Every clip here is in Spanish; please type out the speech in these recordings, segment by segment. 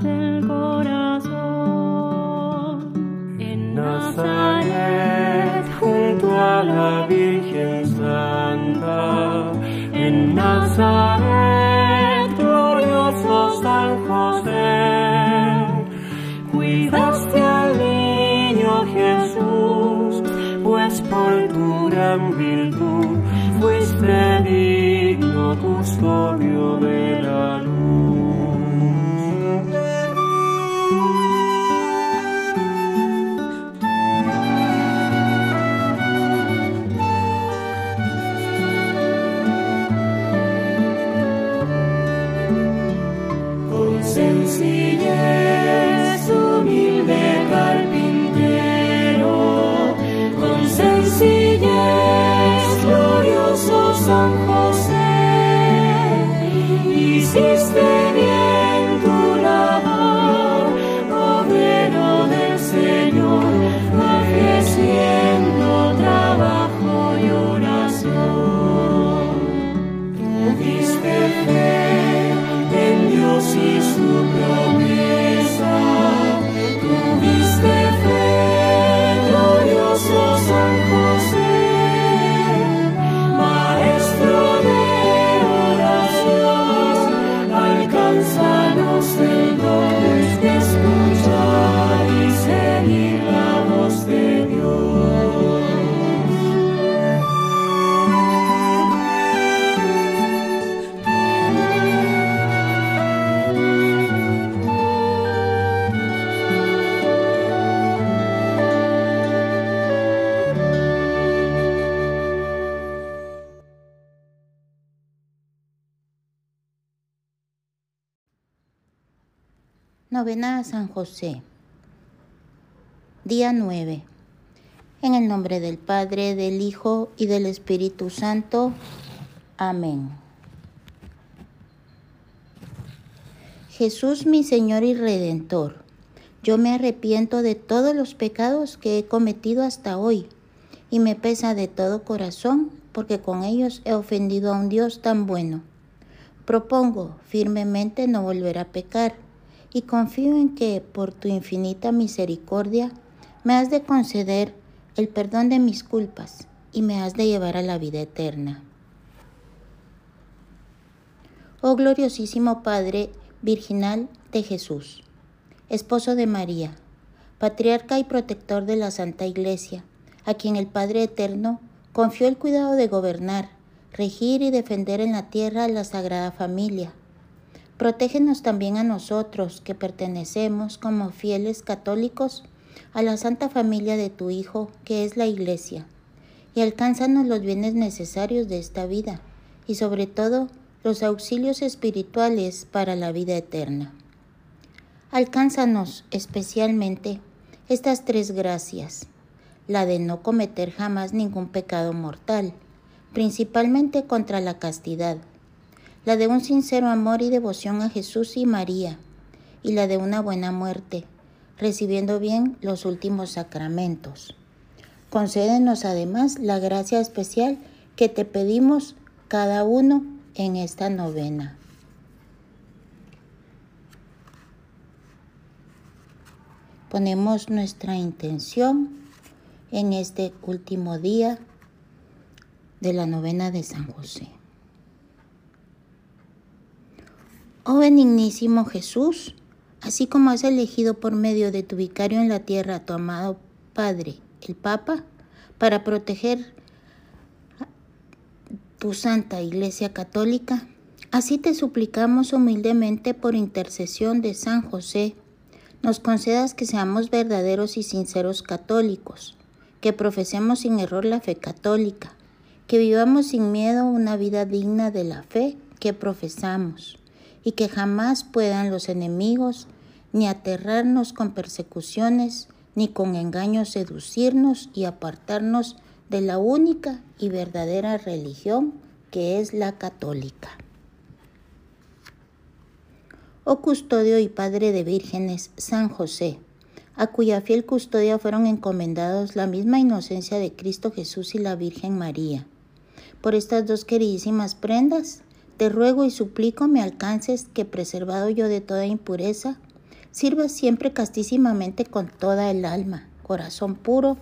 del corazón. En Nazaret, junto a la Virgen Santa, en Nazaret, glorioso San José, cuidaste al niño Jesús, pues por tu gran virtud Please. Novena a San José. Día 9. En el nombre del Padre, del Hijo y del Espíritu Santo. Amén. Jesús mi Señor y Redentor, yo me arrepiento de todos los pecados que he cometido hasta hoy y me pesa de todo corazón porque con ellos he ofendido a un Dios tan bueno. Propongo firmemente no volver a pecar y confío en que por tu infinita misericordia me has de conceder el perdón de mis culpas y me has de llevar a la vida eterna. Oh gloriosísimo Padre Virginal de Jesús, esposo de María, patriarca y protector de la Santa Iglesia, a quien el Padre Eterno confió el cuidado de gobernar, regir y defender en la tierra la Sagrada Familia Protégenos también a nosotros que pertenecemos como fieles católicos a la Santa Familia de tu Hijo, que es la Iglesia, y alcánzanos los bienes necesarios de esta vida, y sobre todo los auxilios espirituales para la vida eterna. Alcánzanos especialmente estas tres gracias, la de no cometer jamás ningún pecado mortal, principalmente contra la castidad, la de un sincero amor y devoción a Jesús y María, y la de una buena muerte, recibiendo bien los últimos sacramentos. Concédenos además la gracia especial que te pedimos cada uno en esta novena. Ponemos nuestra intención en este último día de la novena de San José. Oh benignísimo Jesús, así como has elegido por medio de tu vicario en la tierra a tu amado Padre, el Papa, para proteger tu Santa Iglesia Católica, así te suplicamos humildemente por intercesión de San José, nos concedas que seamos verdaderos y sinceros católicos, que profesemos sin error la fe católica, que vivamos sin miedo una vida digna de la fe que profesamos y que jamás puedan los enemigos ni aterrarnos con persecuciones, ni con engaños seducirnos y apartarnos de la única y verdadera religión que es la católica. Oh custodio y padre de vírgenes, San José, a cuya fiel custodia fueron encomendados la misma inocencia de Cristo Jesús y la Virgen María. Por estas dos queridísimas prendas, te ruego y suplico me alcances que, preservado yo de toda impureza, sirva siempre castísimamente con toda el alma, corazón puro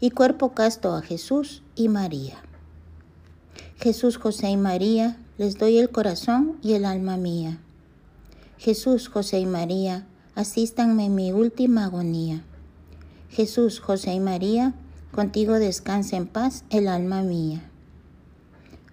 y cuerpo casto a Jesús y María. Jesús, José y María, les doy el corazón y el alma mía. Jesús, José y María, asístanme en mi última agonía. Jesús, José y María, contigo descansa en paz el alma mía.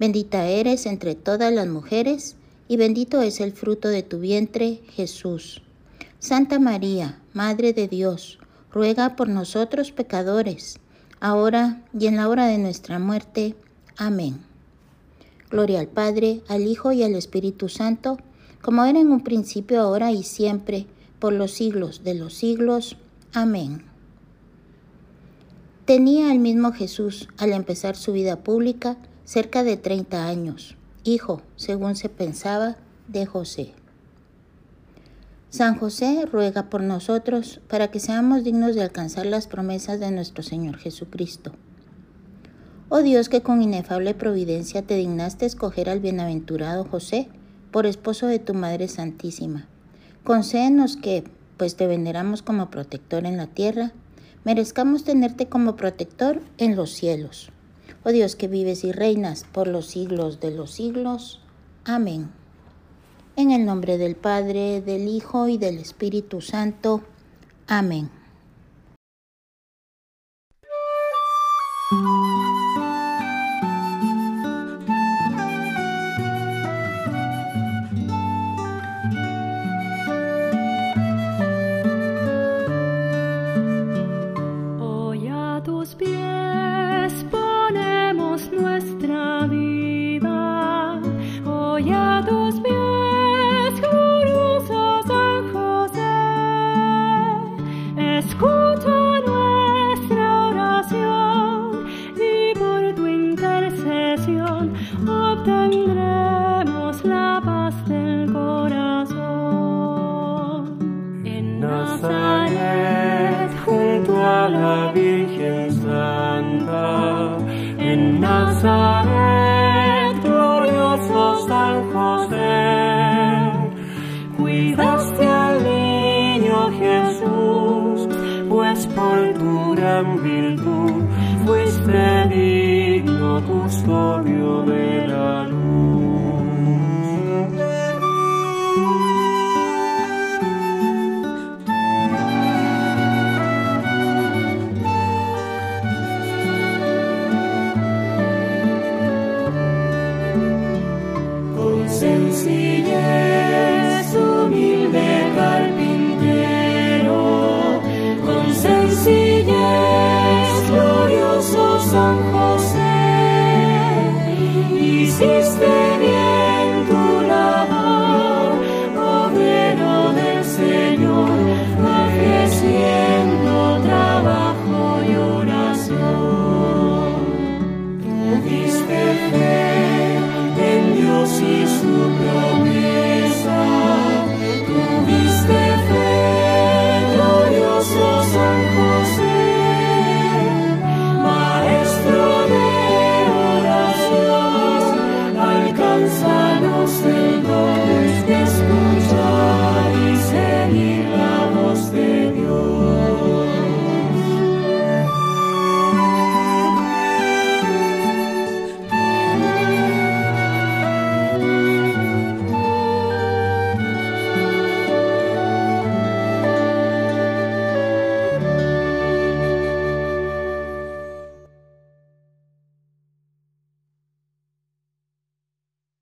Bendita eres entre todas las mujeres, y bendito es el fruto de tu vientre, Jesús. Santa María, Madre de Dios, ruega por nosotros pecadores, ahora y en la hora de nuestra muerte. Amén. Gloria al Padre, al Hijo y al Espíritu Santo, como era en un principio, ahora y siempre, por los siglos de los siglos. Amén. Tenía el mismo Jesús, al empezar su vida pública, cerca de 30 años, hijo, según se pensaba, de José. San José ruega por nosotros para que seamos dignos de alcanzar las promesas de nuestro Señor Jesucristo. Oh Dios que con inefable providencia te dignaste escoger al bienaventurado José por esposo de tu Madre Santísima. Concédenos que, pues te veneramos como protector en la tierra, merezcamos tenerte como protector en los cielos oh Dios que vives y reinas por los siglos de los siglos. Amén. En el nombre del Padre, del Hijo y del Espíritu Santo. Amén. apoyados. San José, ceaseless.